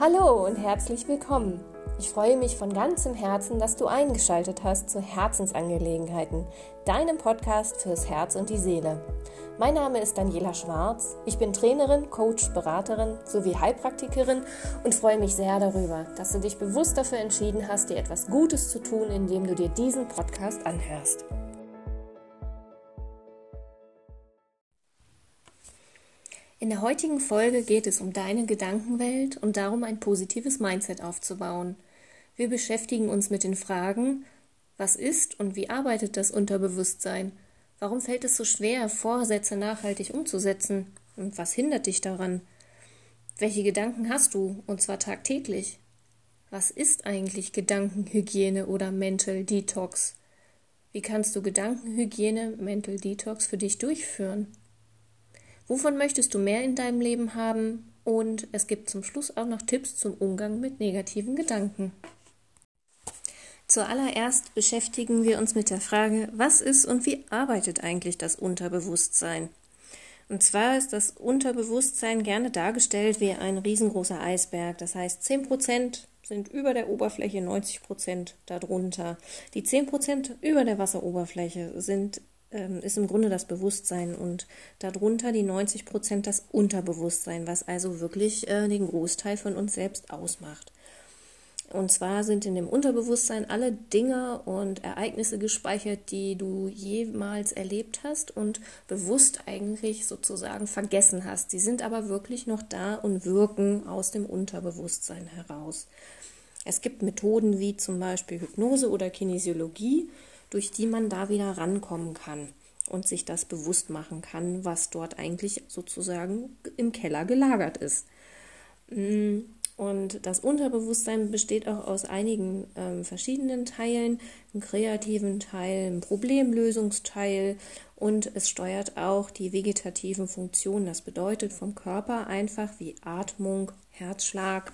Hallo und herzlich willkommen. Ich freue mich von ganzem Herzen, dass du eingeschaltet hast zu Herzensangelegenheiten, deinem Podcast fürs Herz und die Seele. Mein Name ist Daniela Schwarz. Ich bin Trainerin, Coach, Beraterin sowie Heilpraktikerin und freue mich sehr darüber, dass du dich bewusst dafür entschieden hast, dir etwas Gutes zu tun, indem du dir diesen Podcast anhörst. In der heutigen Folge geht es um deine Gedankenwelt und darum, ein positives Mindset aufzubauen. Wir beschäftigen uns mit den Fragen, was ist und wie arbeitet das Unterbewusstsein? Warum fällt es so schwer, Vorsätze nachhaltig umzusetzen? Und was hindert dich daran? Welche Gedanken hast du, und zwar tagtäglich? Was ist eigentlich Gedankenhygiene oder Mental Detox? Wie kannst du Gedankenhygiene, Mental Detox für dich durchführen? Wovon möchtest du mehr in deinem Leben haben? Und es gibt zum Schluss auch noch Tipps zum Umgang mit negativen Gedanken. Zuallererst beschäftigen wir uns mit der Frage, was ist und wie arbeitet eigentlich das Unterbewusstsein? Und zwar ist das Unterbewusstsein gerne dargestellt wie ein riesengroßer Eisberg. Das heißt, 10% sind über der Oberfläche, 90% darunter. Die 10% über der Wasseroberfläche sind ähm, ist im Grunde das Bewusstsein und darunter die 90 Prozent das Unterbewusstsein, was also wirklich äh, den Großteil von uns selbst ausmacht. Und zwar sind in dem Unterbewusstsein alle Dinge und Ereignisse gespeichert, die du jemals erlebt hast und bewusst eigentlich sozusagen vergessen hast. Die sind aber wirklich noch da und wirken aus dem Unterbewusstsein heraus. Es gibt Methoden wie zum Beispiel Hypnose oder Kinesiologie, durch die man da wieder rankommen kann und sich das bewusst machen kann, was dort eigentlich sozusagen im Keller gelagert ist. Mm, und das Unterbewusstsein besteht auch aus einigen ähm, verschiedenen Teilen, einem kreativen Teil, einem Problemlösungsteil und es steuert auch die vegetativen Funktionen. Das bedeutet vom Körper einfach wie Atmung, Herzschlag.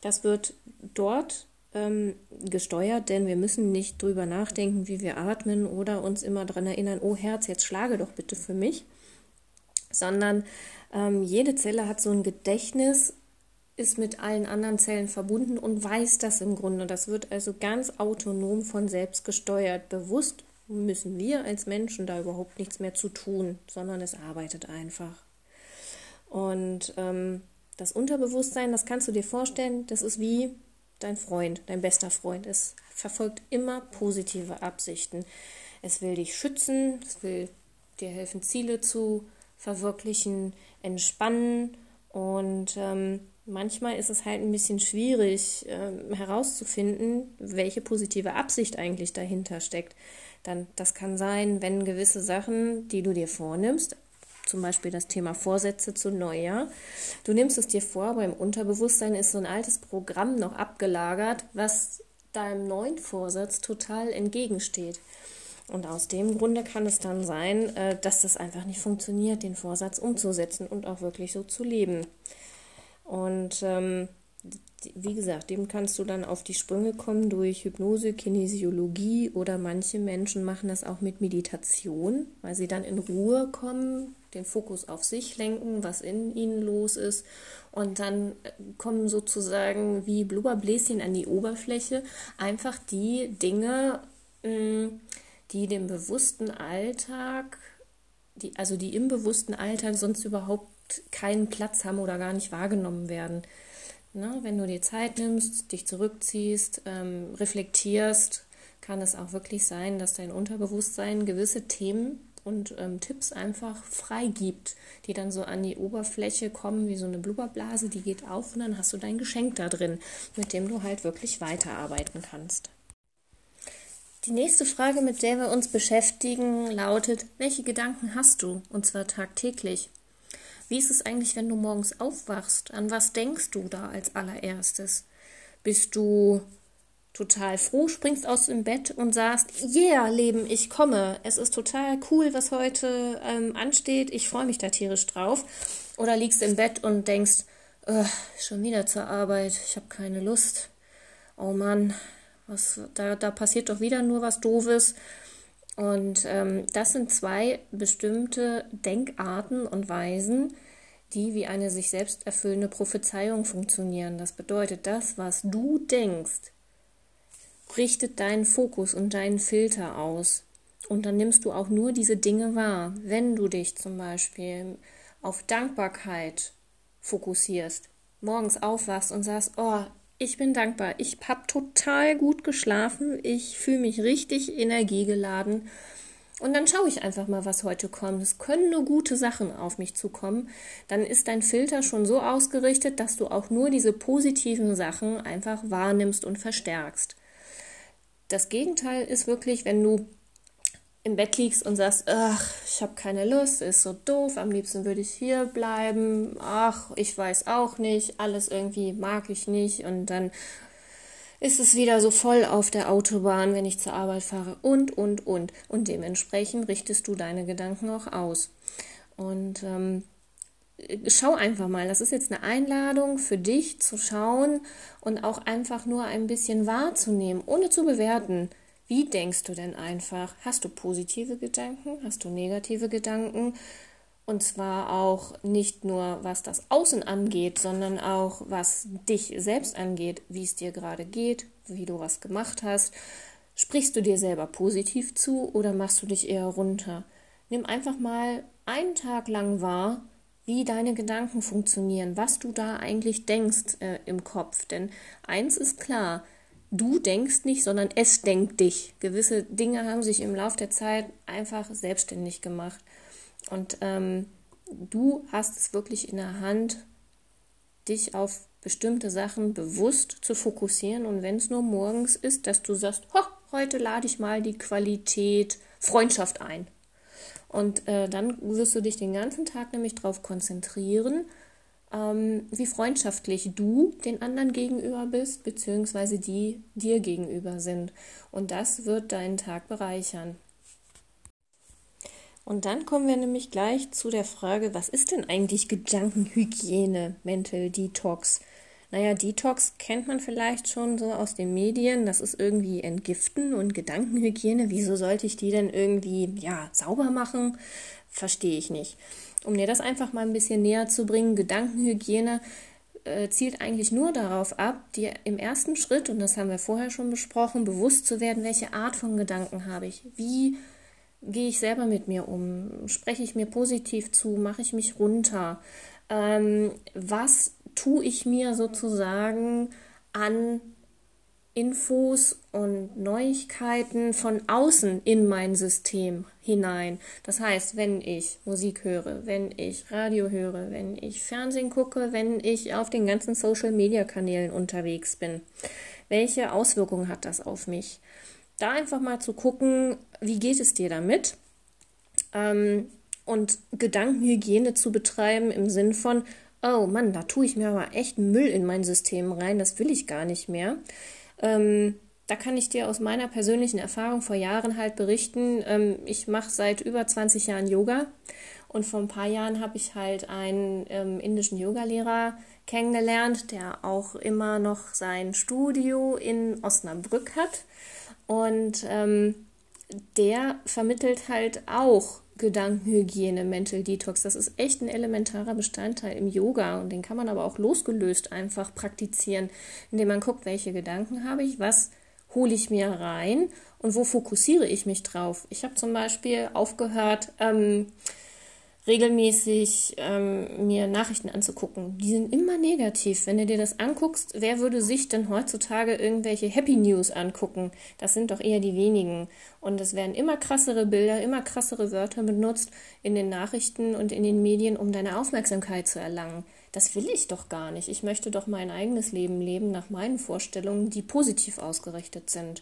Das wird dort ähm, gesteuert, denn wir müssen nicht drüber nachdenken, wie wir atmen oder uns immer daran erinnern, oh Herz, jetzt schlage doch bitte für mich, sondern ähm, jede Zelle hat so ein Gedächtnis, ist mit allen anderen Zellen verbunden und weiß das im Grunde. Das wird also ganz autonom von selbst gesteuert. Bewusst müssen wir als Menschen da überhaupt nichts mehr zu tun, sondern es arbeitet einfach. Und ähm, das Unterbewusstsein, das kannst du dir vorstellen, das ist wie dein Freund, dein bester Freund. Es verfolgt immer positive Absichten. Es will dich schützen, es will dir helfen, Ziele zu verwirklichen, entspannen und ähm, manchmal ist es halt ein bisschen schwierig ähm, herauszufinden, welche positive Absicht eigentlich dahinter steckt. Dann, das kann sein, wenn gewisse Sachen, die du dir vornimmst, zum Beispiel das Thema Vorsätze zu Neujahr. Du nimmst es dir vor, aber im Unterbewusstsein ist so ein altes Programm noch abgelagert, was deinem neuen Vorsatz total entgegensteht. Und aus dem Grunde kann es dann sein, äh, dass das einfach nicht funktioniert, den Vorsatz umzusetzen und auch wirklich so zu leben. Und ähm, wie gesagt, dem kannst du dann auf die Sprünge kommen durch Hypnose, Kinesiologie oder manche Menschen machen das auch mit Meditation, weil sie dann in Ruhe kommen, den Fokus auf sich lenken, was in ihnen los ist und dann äh, kommen sozusagen wie Blubberbläschen an die Oberfläche einfach die Dinge, mm, die dem bewussten Alltag, die, also die im bewussten Alltag sonst überhaupt keinen Platz haben oder gar nicht wahrgenommen werden. Na, wenn du dir Zeit nimmst, dich zurückziehst, ähm, reflektierst, kann es auch wirklich sein, dass dein Unterbewusstsein gewisse Themen und ähm, Tipps einfach freigibt, die dann so an die Oberfläche kommen wie so eine Blubberblase, die geht auf und dann hast du dein Geschenk da drin, mit dem du halt wirklich weiterarbeiten kannst. Die nächste Frage, mit der wir uns beschäftigen, lautet, welche Gedanken hast du? Und zwar tagtäglich. Wie ist es eigentlich, wenn du morgens aufwachst? An was denkst du da als allererstes? Bist du total froh, springst aus dem Bett und sagst, yeah, Leben, ich komme. Es ist total cool, was heute ähm, ansteht. Ich freue mich da tierisch drauf. Oder liegst im Bett und denkst, schon wieder zur Arbeit, ich habe keine Lust. Oh Mann, was, da, da passiert doch wieder nur was Doofes. Und ähm, das sind zwei bestimmte Denkarten und Weisen, die wie eine sich selbst erfüllende Prophezeiung funktionieren. Das bedeutet, das, was du denkst, richtet deinen Fokus und deinen Filter aus. Und dann nimmst du auch nur diese Dinge wahr. Wenn du dich zum Beispiel auf Dankbarkeit fokussierst, morgens aufwachst und sagst, oh, ich bin dankbar, ich habe total gut geschlafen, ich fühle mich richtig energiegeladen. Und dann schaue ich einfach mal, was heute kommt. Es können nur gute Sachen auf mich zukommen. Dann ist dein Filter schon so ausgerichtet, dass du auch nur diese positiven Sachen einfach wahrnimmst und verstärkst. Das Gegenteil ist wirklich, wenn du im Bett liegst und sagst, ach, ich habe keine Lust, ist so doof, am liebsten würde ich hier bleiben, ach, ich weiß auch nicht, alles irgendwie mag ich nicht und dann ist es wieder so voll auf der Autobahn, wenn ich zur Arbeit fahre und, und, und. Und dementsprechend richtest du deine Gedanken auch aus. Und ähm, schau einfach mal, das ist jetzt eine Einladung für dich zu schauen und auch einfach nur ein bisschen wahrzunehmen, ohne zu bewerten. Wie denkst du denn einfach? Hast du positive Gedanken? Hast du negative Gedanken? Und zwar auch nicht nur, was das Außen angeht, sondern auch, was dich selbst angeht, wie es dir gerade geht, wie du was gemacht hast. Sprichst du dir selber positiv zu oder machst du dich eher runter? Nimm einfach mal einen Tag lang wahr, wie deine Gedanken funktionieren, was du da eigentlich denkst äh, im Kopf. Denn eins ist klar, du denkst nicht, sondern es denkt dich. Gewisse Dinge haben sich im Laufe der Zeit einfach selbstständig gemacht. Und ähm, du hast es wirklich in der Hand, dich auf bestimmte Sachen bewusst zu fokussieren. Und wenn es nur morgens ist, dass du sagst, heute lade ich mal die Qualität Freundschaft ein. Und äh, dann wirst du dich den ganzen Tag nämlich darauf konzentrieren, ähm, wie freundschaftlich du den anderen gegenüber bist, beziehungsweise die dir gegenüber sind. Und das wird deinen Tag bereichern. Und dann kommen wir nämlich gleich zu der Frage, was ist denn eigentlich Gedankenhygiene, Mental Detox? Naja, Detox kennt man vielleicht schon so aus den Medien. Das ist irgendwie Entgiften und Gedankenhygiene. Wieso sollte ich die denn irgendwie, ja, sauber machen? Verstehe ich nicht um dir das einfach mal ein bisschen näher zu bringen, Gedankenhygiene äh, zielt eigentlich nur darauf ab, dir im ersten Schritt, und das haben wir vorher schon besprochen, bewusst zu werden, welche Art von Gedanken habe ich, wie gehe ich selber mit mir um, spreche ich mir positiv zu, mache ich mich runter, ähm, was tue ich mir sozusagen an Infos und Neuigkeiten von außen in mein System hinein. Das heißt, wenn ich Musik höre, wenn ich Radio höre, wenn ich Fernsehen gucke, wenn ich auf den ganzen Social-Media-Kanälen unterwegs bin, welche Auswirkungen hat das auf mich? Da einfach mal zu gucken, wie geht es dir damit? Ähm, und Gedankenhygiene zu betreiben im Sinn von, oh Mann, da tue ich mir aber echt Müll in mein System rein, das will ich gar nicht mehr. Ähm, da kann ich dir aus meiner persönlichen Erfahrung vor Jahren halt berichten. Ähm, ich mache seit über 20 Jahren Yoga und vor ein paar Jahren habe ich halt einen ähm, indischen Yogalehrer kennengelernt, der auch immer noch sein Studio in Osnabrück hat. Und ähm, der vermittelt halt auch Gedankenhygiene, Mental Detox. Das ist echt ein elementarer Bestandteil im Yoga und den kann man aber auch losgelöst einfach praktizieren, indem man guckt, welche Gedanken habe ich, was hole ich mir rein und wo fokussiere ich mich drauf. Ich habe zum Beispiel aufgehört, ähm, regelmäßig ähm, mir Nachrichten anzugucken. Die sind immer negativ. Wenn du dir das anguckst, wer würde sich denn heutzutage irgendwelche Happy News angucken? Das sind doch eher die wenigen. Und es werden immer krassere Bilder, immer krassere Wörter benutzt in den Nachrichten und in den Medien, um deine Aufmerksamkeit zu erlangen. Das will ich doch gar nicht. Ich möchte doch mein eigenes Leben leben nach meinen Vorstellungen, die positiv ausgerichtet sind.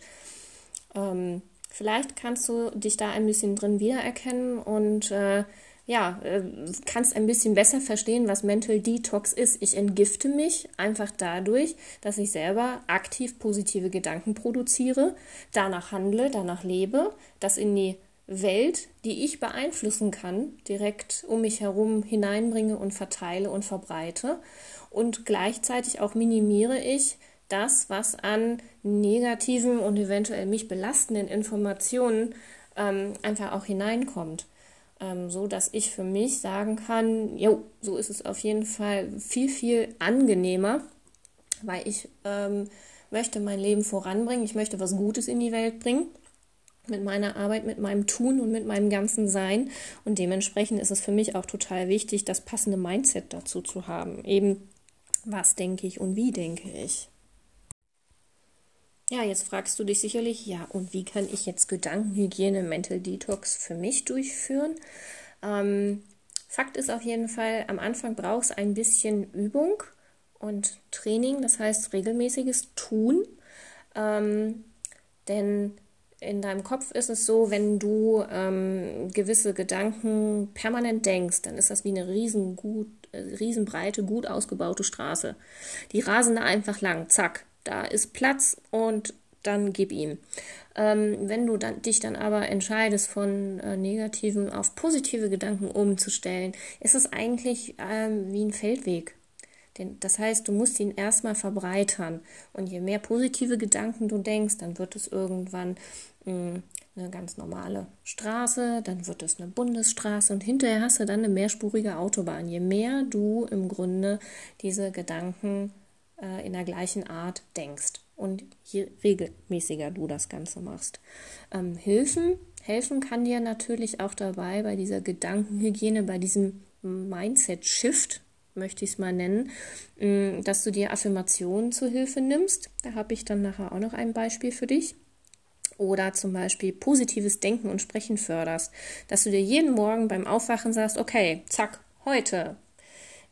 Ähm, vielleicht kannst du dich da ein bisschen drin wiedererkennen und äh, ja, äh, kannst ein bisschen besser verstehen, was Mental Detox ist. Ich entgifte mich einfach dadurch, dass ich selber aktiv positive Gedanken produziere, danach handle, danach lebe, das in die Welt, die ich beeinflussen kann, direkt um mich herum hineinbringe und verteile und verbreite. Und gleichzeitig auch minimiere ich das, was an negativen und eventuell mich belastenden Informationen ähm, einfach auch hineinkommt. Ähm, so dass ich für mich sagen kann, jo, so ist es auf jeden Fall viel, viel angenehmer, weil ich ähm, möchte mein Leben voranbringen, ich möchte was Gutes in die Welt bringen mit meiner Arbeit, mit meinem Tun und mit meinem ganzen Sein. Und dementsprechend ist es für mich auch total wichtig, das passende Mindset dazu zu haben. Eben, was denke ich und wie denke ich. Ja, jetzt fragst du dich sicherlich, ja, und wie kann ich jetzt Gedankenhygiene, Mental Detox für mich durchführen? Ähm, Fakt ist auf jeden Fall, am Anfang brauchst du ein bisschen Übung und Training, das heißt regelmäßiges Tun. Ähm, denn in deinem Kopf ist es so, wenn du ähm, gewisse Gedanken permanent denkst, dann ist das wie eine riesengut, äh, riesenbreite, gut ausgebaute Straße. Die rasen da einfach lang, zack da ist Platz und dann gib ihm. Ähm, wenn du dann, dich dann aber entscheidest, von äh, negativen auf positive Gedanken umzustellen, ist es eigentlich ähm, wie ein Feldweg. Den, das heißt, du musst ihn erstmal verbreitern. Und je mehr positive Gedanken du denkst, dann wird es irgendwann mh, hm, eine ganz normale Straße, dann wird es eine Bundesstraße und hinterher hast du dann eine mehrspurige Autobahn. Je mehr du im Grunde diese Gedanken äh, in der gleichen Art denkst und je regelmäßiger du das Ganze machst. Ähm, Hilfen, helfen kann dir natürlich auch dabei bei dieser Gedankenhygiene, bei diesem Mindset-Shift, möchte ich es mal nennen, mm, dass du dir Affirmationen zur Hilfe nimmst. Da habe ich dann nachher auch noch ein Beispiel für dich. Oder zum Beispiel positives Denken und Sprechen förderst. Dass du dir jeden Morgen beim Aufwachen sagst, okay, zack, heute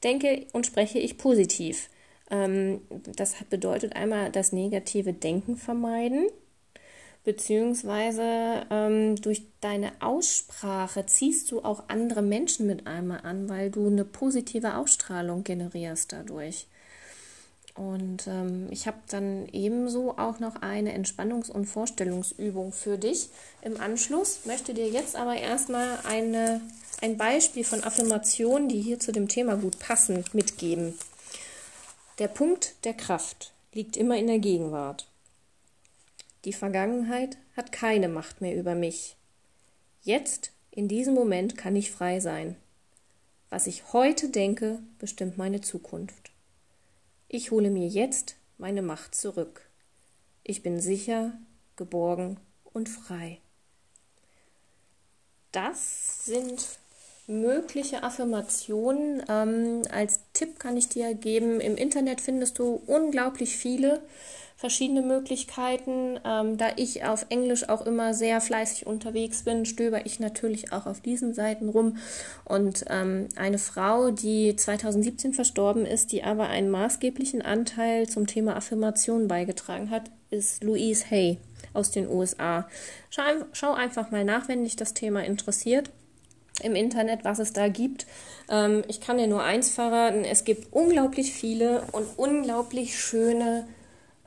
denke und spreche ich positiv. Ähm, das bedeutet einmal das negative Denken vermeiden, beziehungsweise ähm, durch deine Aussprache ziehst du auch andere Menschen mit einmal an, weil du eine positive Ausstrahlung generierst dadurch. Und ähm, ich habe dann ebenso auch noch eine Entspannungs- und Vorstellungsübung für dich im Anschluss. Möchte dir jetzt aber erstmal ein Beispiel von Affirmationen, die hier zu dem Thema gut passen, mitgeben. Der Punkt der Kraft liegt immer in der Gegenwart. Die Vergangenheit hat keine Macht mehr über mich. Jetzt, in diesem Moment, kann ich frei sein. Was ich heute denke, bestimmt meine Zukunft. Ich hole mir jetzt meine Macht zurück. Ich bin sicher, geborgen und frei. Das sind mögliche Affirmationen. Ähm, als Tipp kann ich dir geben, im Internet findest du unglaublich viele verschiedene Möglichkeiten. Ähm, da ich auf Englisch auch immer sehr fleißig unterwegs bin, stöber ich natürlich auch auf diesen Seiten rum. Und ähm, eine Frau, die 2017 verstorben ist, die aber einen maßgeblichen Anteil zum Thema Affirmation beigetragen hat, ist Louise Hay aus den USA. Schau, schau einfach mal nach, wenn dich das Thema interessiert im Internet, was es da gibt. Ähm, ich kann dir nur eins verraten, es gibt unglaublich viele und unglaublich schöne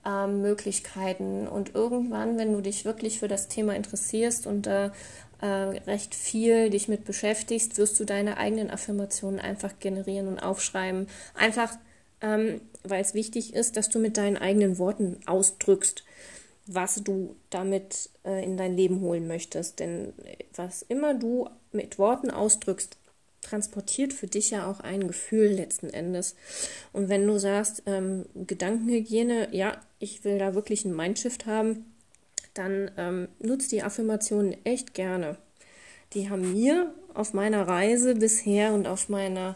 ähm, Möglichkeiten. Und irgendwann, wenn du dich wirklich für das Thema interessierst und da äh, recht viel dich mit beschäftigst, wirst du deine eigenen Affirmationen einfach generieren und aufschreiben. Einfach, ähm, weil es wichtig ist, dass du mit deinen eigenen Worten ausdrückst was du damit äh, in dein Leben holen möchtest. Denn was immer du mit Worten ausdrückst, transportiert für dich ja auch ein Gefühl letzten Endes. Und wenn du sagst, ähm, Gedankenhygiene, ja, ich will da wirklich einen Mindshift haben, dann ähm, nutzt die Affirmationen echt gerne. Die haben mir auf meiner Reise bisher und auf meiner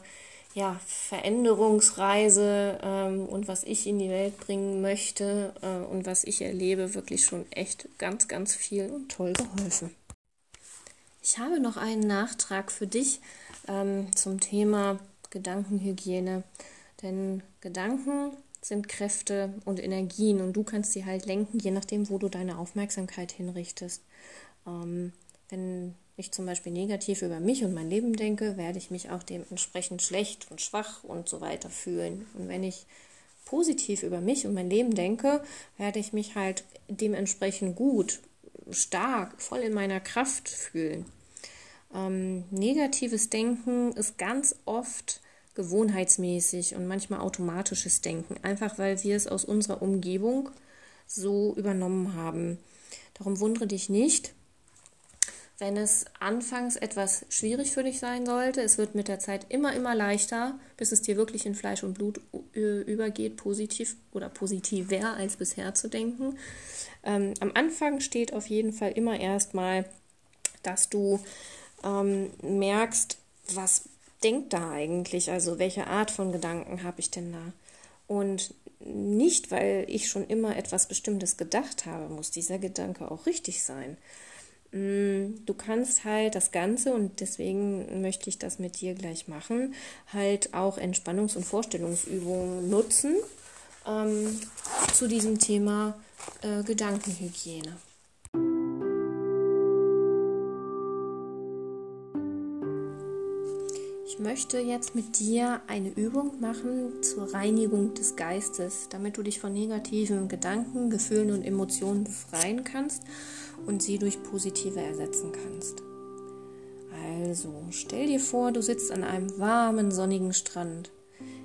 ja, Veränderungsreise ähm, und was ich in die Welt bringen möchte äh, und was ich erlebe, wirklich schon echt ganz, ganz viel und toll geholfen. Ich habe noch einen Nachtrag für dich ähm, zum Thema Gedankenhygiene. Denn Gedanken sind Kräfte und Energien und du kannst sie halt lenken, je nachdem, wo du deine Aufmerksamkeit hinrichtest. Ähm, wenn ich zum Beispiel negativ über mich und mein Leben denke, werde ich mich auch dementsprechend schlecht und schwach und so weiter fühlen. Und wenn ich positiv über mich und mein Leben denke, werde ich mich halt dementsprechend gut, stark, voll in meiner Kraft fühlen. Ähm, negatives Denken ist ganz oft gewohnheitsmäßig und manchmal automatisches Denken, einfach weil wir es aus unserer Umgebung so übernommen haben. Darum wundere dich nicht, wenn es anfangs etwas schwierig für dich sein sollte. Es wird mit der Zeit immer, immer leichter, bis es dir wirklich in Fleisch und Blut übergeht, positiv oder positiver als bisher zu denken. Ähm, am Anfang steht auf jeden Fall immer erstmal, dass du ähm, merkst, was denkt da eigentlich, also welche Art von Gedanken habe ich denn da? Und nicht, weil ich schon immer etwas Bestimmtes gedacht habe, muss dieser Gedanke auch richtig sein. Mm, du kannst halt das Ganze, und deswegen möchte ich das mit dir gleich machen, halt auch Entspannungs- und Vorstellungsübungen nutzen ähm, zu diesem Thema äh, Gedankenhygiene. Möchte jetzt mit dir eine Übung machen zur Reinigung des Geistes, damit du dich von negativen Gedanken, Gefühlen und Emotionen befreien kannst und sie durch positive ersetzen kannst. Also, stell dir vor, du sitzt an einem warmen, sonnigen Strand.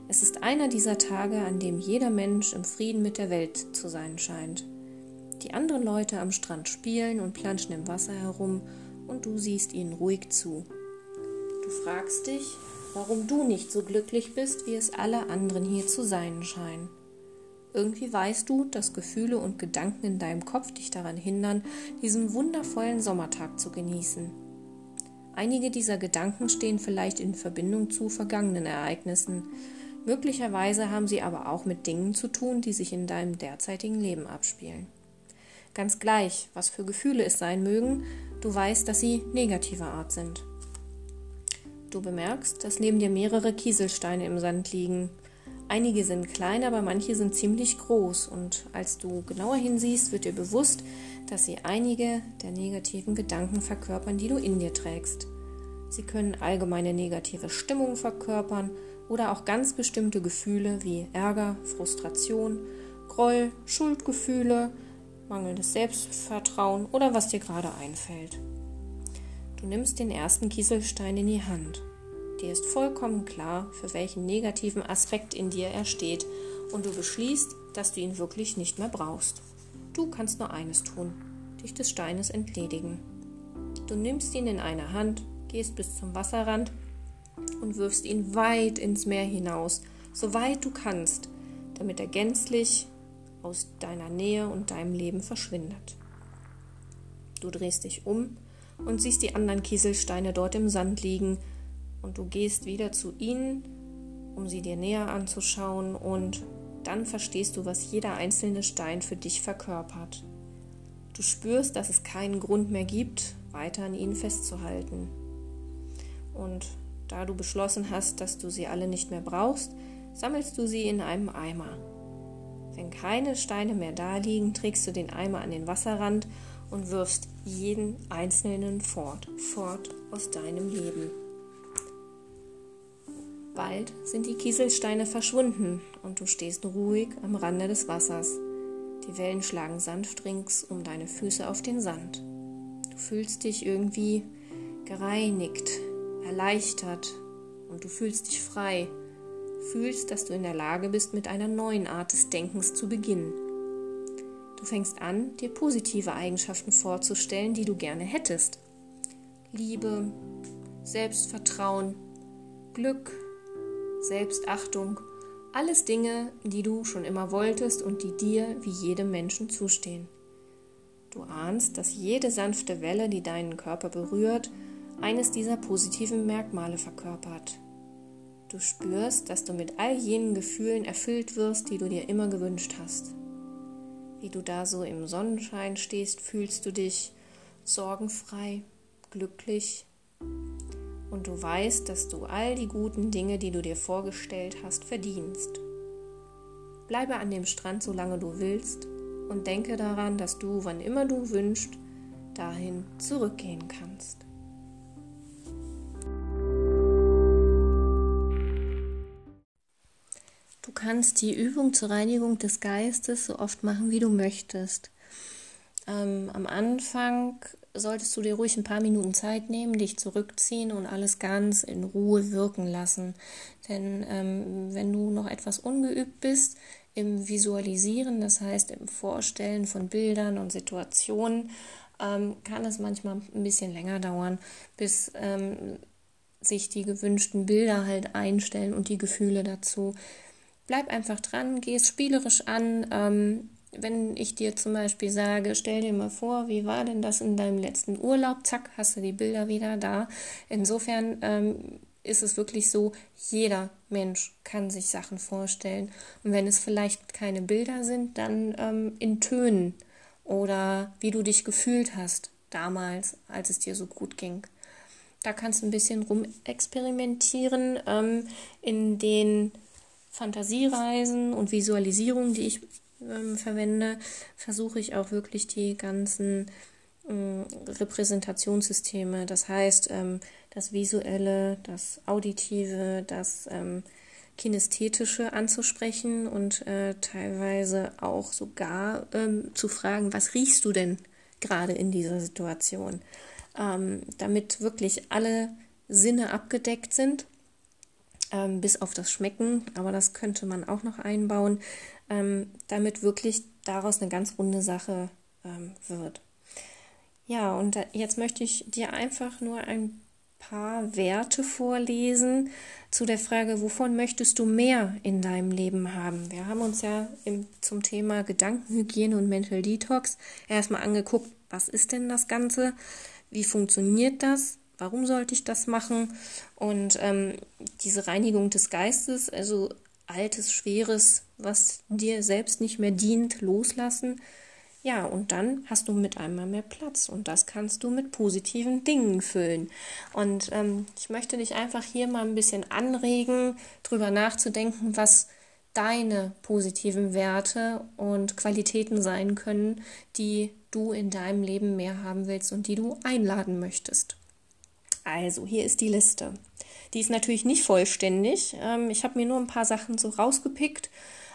Es ist einer dieser Tage, an dem jeder Mensch im Frieden mit der Welt zu sein scheint. Die anderen Leute am Strand spielen und planschen im Wasser herum und du siehst ihnen ruhig zu. Du fragst dich, warum du nicht so glücklich bist, wie es alle anderen hier zu sein scheinen. Irgendwie weißt du, dass Gefühle und Gedanken in deinem Kopf dich daran hindern, diesen wundervollen Sommertag zu genießen. Einige dieser Gedanken stehen vielleicht in Verbindung zu vergangenen Ereignissen. Möglicherweise haben sie aber auch mit Dingen zu tun, die sich in deinem derzeitigen Leben abspielen. Ganz gleich, was für Gefühle es sein mögen, du weißt, dass sie negativer Art sind. Du bemerkst, dass neben dir mehrere Kieselsteine im Sand liegen. Einige sind klein, aber manche sind ziemlich groß und als du genauer hinsiehst, wird dir bewusst, dass sie einige der negativen Gedanken verkörpern, die du in dir trägst. Sie können allgemeine negative Stimmung verkörpern oder auch ganz bestimmte Gefühle wie Ärger, Frustration, Groll, Schuldgefühle, mangelndes Selbstvertrauen oder was dir gerade einfällt. Du nimmst den ersten Kieselstein in die Hand. Dir ist vollkommen klar, für welchen negativen Aspekt in dir er steht, und du beschließt, dass du ihn wirklich nicht mehr brauchst. Du kannst nur eines tun, dich des Steines entledigen. Du nimmst ihn in eine Hand, gehst bis zum Wasserrand und wirfst ihn weit ins Meer hinaus, so weit du kannst, damit er gänzlich aus deiner Nähe und deinem Leben verschwindet. Du drehst dich um und siehst die anderen Kieselsteine dort im Sand liegen, und du gehst wieder zu ihnen, um sie dir näher anzuschauen, und dann verstehst du, was jeder einzelne Stein für dich verkörpert. Du spürst, dass es keinen Grund mehr gibt, weiter an ihnen festzuhalten. Und da du beschlossen hast, dass du sie alle nicht mehr brauchst, sammelst du sie in einem Eimer. Wenn keine Steine mehr da liegen, trägst du den Eimer an den Wasserrand und wirfst jeden einzelnen fort, fort aus deinem Leben. Bald sind die Kieselsteine verschwunden und du stehst ruhig am Rande des Wassers. Die Wellen schlagen sanft rings um deine Füße auf den Sand. Du fühlst dich irgendwie gereinigt, erleichtert und du fühlst dich frei, fühlst, dass du in der Lage bist, mit einer neuen Art des Denkens zu beginnen. Du fängst an, dir positive Eigenschaften vorzustellen, die du gerne hättest. Liebe, Selbstvertrauen, Glück, Selbstachtung, alles Dinge, die du schon immer wolltest und die dir wie jedem Menschen zustehen. Du ahnst, dass jede sanfte Welle, die deinen Körper berührt, eines dieser positiven Merkmale verkörpert. Du spürst, dass du mit all jenen Gefühlen erfüllt wirst, die du dir immer gewünscht hast. Wie du da so im Sonnenschein stehst, fühlst du dich sorgenfrei, glücklich und du weißt, dass du all die guten Dinge, die du dir vorgestellt hast, verdienst. Bleibe an dem Strand, solange du willst und denke daran, dass du, wann immer du wünschst, dahin zurückgehen kannst. Kannst die Übung zur Reinigung des Geistes so oft machen, wie du möchtest. Ähm, am Anfang solltest du dir ruhig ein paar Minuten Zeit nehmen, dich zurückziehen und alles ganz in Ruhe wirken lassen. Denn ähm, wenn du noch etwas ungeübt bist im Visualisieren, das heißt im Vorstellen von Bildern und Situationen, ähm, kann es manchmal ein bisschen länger dauern, bis ähm, sich die gewünschten Bilder halt einstellen und die Gefühle dazu. Bleib einfach dran, geh es spielerisch an. Ähm, wenn ich dir zum Beispiel sage, stell dir mal vor, wie war denn das in deinem letzten Urlaub? Zack, hast du die Bilder wieder da. Insofern ähm, ist es wirklich so, jeder Mensch kann sich Sachen vorstellen. Und wenn es vielleicht keine Bilder sind, dann ähm, in Tönen oder wie du dich gefühlt hast damals, als es dir so gut ging. Da kannst du ein bisschen rumexperimentieren ähm, in den Fantasiereisen und Visualisierungen, die ich ähm, verwende, versuche ich auch wirklich die ganzen ähm, Repräsentationssysteme, das heißt ähm, das Visuelle, das Auditive, das ähm, Kinästhetische anzusprechen und äh, teilweise auch sogar ähm, zu fragen, was riechst du denn gerade in dieser Situation, ähm, damit wirklich alle Sinne abgedeckt sind, ähm, bis auf das Schmecken, aber das könnte man auch noch einbauen, ähm, damit wirklich daraus eine ganz runde Sache ähm, wird. Ja, und jetzt möchte ich dir einfach nur ein paar Werte vorlesen zu der Frage, wovon möchtest du mehr in deinem Leben haben? Wir haben uns ja im, zum Thema Gedankenhygiene und Mental Detox erstmal angeguckt, was ist denn das Ganze? Wie funktioniert das? Warum sollte ich das machen? Und ähm, diese Reinigung des Geistes, also altes, schweres, was dir selbst nicht mehr dient, loslassen, ja, und dann hast du mit einmal mehr Platz und das kannst du mit positiven Dingen füllen. Und ähm, ich möchte dich einfach hier mal ein bisschen anregen, drüber nachzudenken, was deine positiven Werte und Qualitäten sein können, die du in deinem Leben mehr haben willst und die du einladen möchtest. Also, hier ist die Liste. Die ist natürlich nicht vollständig. Ähm, ich habe mir nur ein paar Sachen so rausgepickt,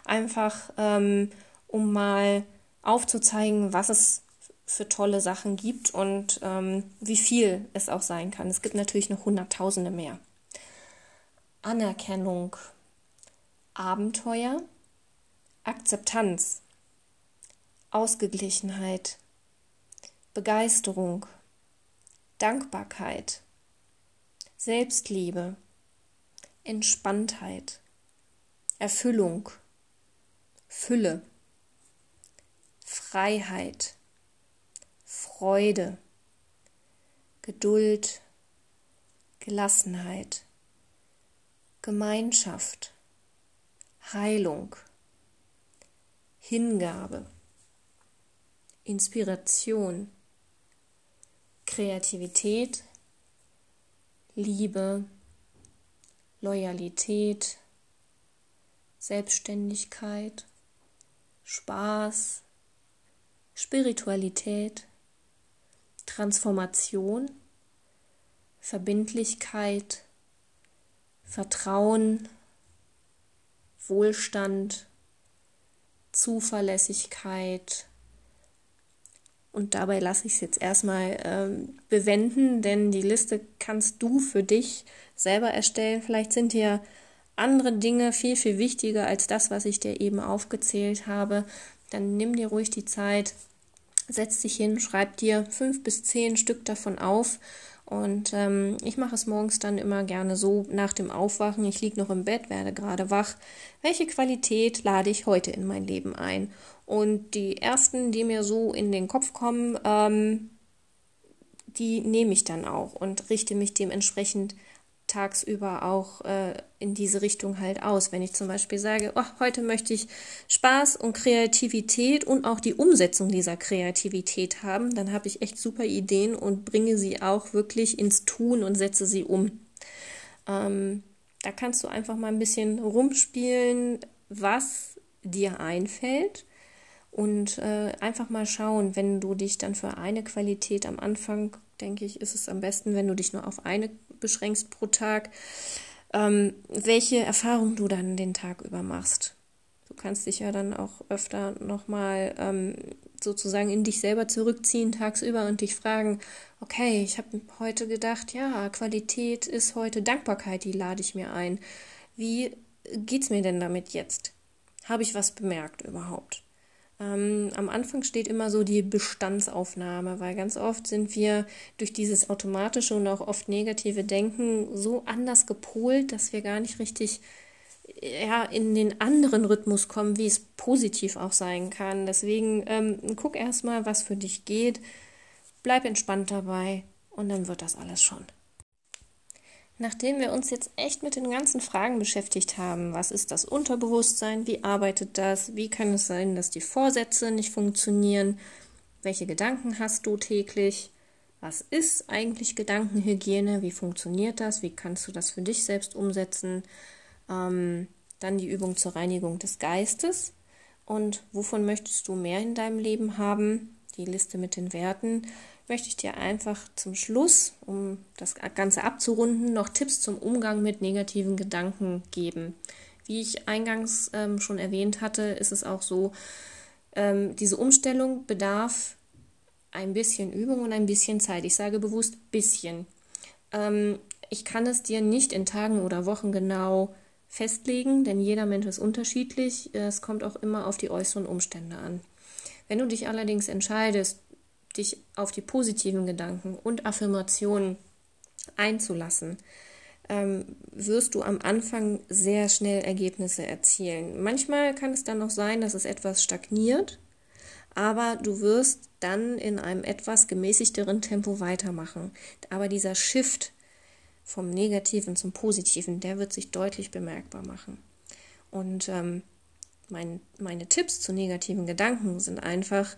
einfach ähm, um mal aufzuzeigen, was es für tolle Sachen gibt und ähm, wie viel es auch sein kann. Es gibt natürlich noch Hunderttausende mehr. Anerkennung, Abenteuer, Akzeptanz, Ausgeglichenheit, Begeisterung, Dankbarkeit, Selbstliebe, Entspanntheit, Erfüllung, Fülle. Freiheit, Freude, Geduld, Gelassenheit, Gemeinschaft, Heilung, Hingabe, Inspiration, Kreativität, Liebe, Loyalität, Selbstständigkeit, Spaß, Spiritualität, Transformation, Verbindlichkeit, Vertrauen, Wohlstand, Zuverlässigkeit. Und dabei lasse ich es jetzt erstmal ähm, bewenden, denn die Liste kannst du für dich selber erstellen. Vielleicht sind dir andere Dinge viel, viel wichtiger als das, was ich dir eben aufgezählt habe dann nimm dir ruhig die Zeit, setz dich hin, schreib dir fünf bis zehn Stück davon auf. Und ähm, ich mache es morgens dann immer gerne so nach dem Aufwachen. Ich liege noch im Bett, werde gerade wach. Welche Qualität lade ich heute in mein Leben ein? Und die ersten, die mir so in den Kopf kommen, ähm, die nehme ich dann auch und richte mich dementsprechend tagsüber auch äh, in diese Richtung halt aus. Wenn ich zum Beispiel sage, oh, heute möchte ich Spaß und Kreativität und auch die Umsetzung dieser Kreativität haben, dann habe ich echt super Ideen und bringe sie auch wirklich ins Tun und setze sie um. Ähm, da kannst du einfach mal ein bisschen rumspielen, was dir einfällt und äh, einfach mal schauen, wenn du dich dann für eine Qualität am Anfang, denke ich, ist es am besten, wenn du dich nur auf eine beschränkst pro Tag, ähm, welche Erfahrungen du dann den Tag über machst. Du kannst dich ja dann auch öfter nochmal ähm, sozusagen in dich selber zurückziehen tagsüber und dich fragen, okay, ich habe heute gedacht, ja, Qualität ist heute Dankbarkeit, die lade ich mir ein. Wie geht's mir denn damit jetzt? Habe ich was bemerkt überhaupt? Ähm, am Anfang steht immer so die Bestandsaufnahme, weil ganz oft sind wir durch dieses automatische und auch oft negative Denken so anders gepolt, dass wir gar nicht richtig ja, in den anderen Rhythmus kommen, wie es positiv auch sein kann. Deswegen ähm, guck erstmal, was für dich geht, bleib entspannt dabei und dann wird das alles schon. Nachdem wir uns jetzt echt mit den ganzen Fragen beschäftigt haben, was ist das Unterbewusstsein, wie arbeitet das, wie kann es sein, dass die Vorsätze nicht funktionieren, welche Gedanken hast du täglich, was ist eigentlich Gedankenhygiene, wie funktioniert das, wie kannst du das für dich selbst umsetzen, ähm, dann die Übung zur Reinigung des Geistes und wovon möchtest du mehr in deinem Leben haben, die Liste mit den Werten möchte ich dir einfach zum Schluss, um das Ganze abzurunden, noch Tipps zum Umgang mit negativen Gedanken geben. Wie ich eingangs ähm, schon erwähnt hatte, ist es auch so, ähm, diese Umstellung bedarf ein bisschen Übung und ein bisschen Zeit. Ich sage bewusst bisschen. Ähm, ich kann es dir nicht in Tagen oder Wochen genau festlegen, denn jeder Mensch ist unterschiedlich. Es kommt auch immer auf die äußeren Umstände an. Wenn du dich allerdings entscheidest, dich auf die positiven Gedanken und Affirmationen einzulassen, ähm, wirst du am Anfang sehr schnell Ergebnisse erzielen. Manchmal kann es dann noch sein, dass es etwas stagniert, aber du wirst dann in einem etwas gemäßigteren Tempo weitermachen. Aber dieser Shift vom Negativen zum Positiven, der wird sich deutlich bemerkbar machen. Und ähm, mein, meine Tipps zu negativen Gedanken sind einfach,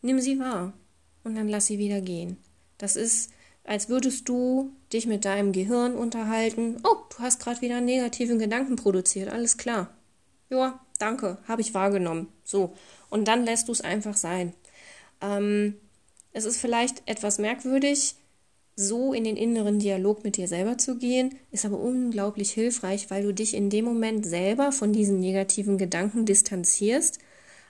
nimm sie wahr und dann lass sie wieder gehen. Das ist, als würdest du dich mit deinem Gehirn unterhalten. Oh, du hast gerade wieder einen negativen Gedanken produziert. Alles klar. Ja, danke, habe ich wahrgenommen. So. Und dann lässt du es einfach sein. Ähm, es ist vielleicht etwas merkwürdig, so in den inneren Dialog mit dir selber zu gehen, ist aber unglaublich hilfreich, weil du dich in dem Moment selber von diesen negativen Gedanken distanzierst,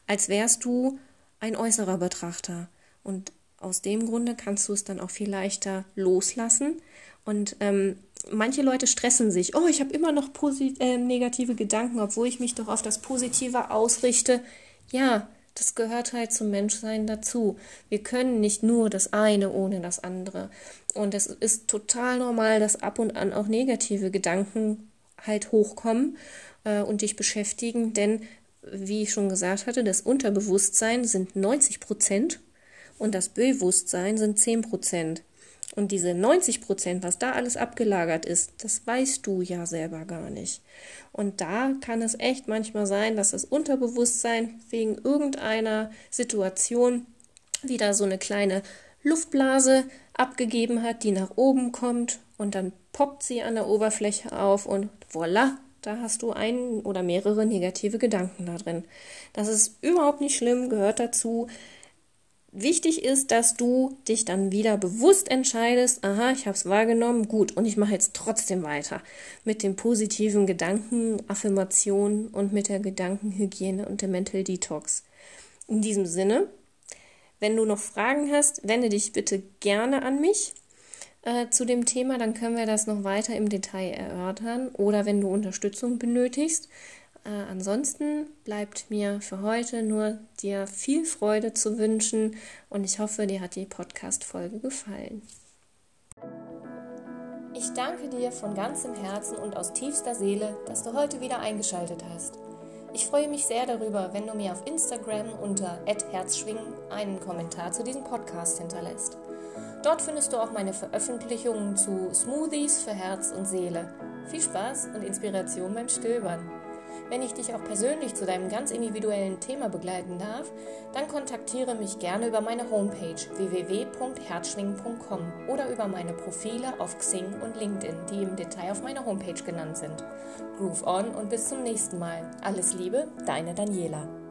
als wärst du ein äußerer Betrachter. Und aus dem Grunde kannst du es dann auch viel leichter loslassen. Und ähm, manche Leute stressen sich. Oh, ich habe immer noch äh, negative Gedanken, obwohl ich mich doch auf das Positive ausrichte. Ja, das gehört halt zum Menschsein dazu. Wir können nicht nur das eine ohne das andere. Und es ist total normal, dass ab und an auch negative Gedanken halt hochkommen äh, und dich beschäftigen, denn wie ich schon gesagt hatte, das Unterbewusstsein sind 90 Prozent und das Bewusstsein sind 10 Prozent. Und diese 90 Prozent, was da alles abgelagert ist, das weißt du ja selber gar nicht. Und da kann es echt manchmal sein, dass das Unterbewusstsein wegen irgendeiner Situation wieder so eine kleine Luftblase abgegeben hat, die nach oben kommt und dann poppt sie an der Oberfläche auf und voilà, da hast du einen oder mehrere negative Gedanken da drin. Das ist überhaupt nicht schlimm, gehört dazu. Wichtig ist, dass du dich dann wieder bewusst entscheidest, aha, ich habe es wahrgenommen, gut, und ich mache jetzt trotzdem weiter mit den positiven Gedanken, Affirmationen und mit der Gedankenhygiene und der Mental Detox. In diesem Sinne, wenn du noch Fragen hast, wende dich bitte gerne an mich äh, zu dem Thema, dann können wir das noch weiter im Detail erörtern. Oder wenn du Unterstützung benötigst, äh, ansonsten bleibt mir für heute nur dir viel Freude zu wünschen und ich hoffe, dir hat die Podcast-Folge gefallen. Ich danke dir von ganzem Herzen und aus tiefster Seele, dass du heute wieder eingeschaltet hast. Ich freue mich sehr darüber, wenn du mir auf Instagram unter @herzschwingen einen Kommentar zu diesem Podcast hinterlässt. Dort findest du auch meine Veröffentlichungen zu Smoothies für Herz und Seele. Viel Spaß und Inspiration beim Stöbern. Wenn ich dich auch persönlich zu deinem ganz individuellen Thema begleiten darf, dann kontaktiere mich gerne über meine Homepage www.herzschwingen.com oder über meine Profile auf Xing und LinkedIn, die im Detail auf meiner Homepage genannt sind. Groove on und bis zum nächsten Mal. Alles Liebe, deine Daniela.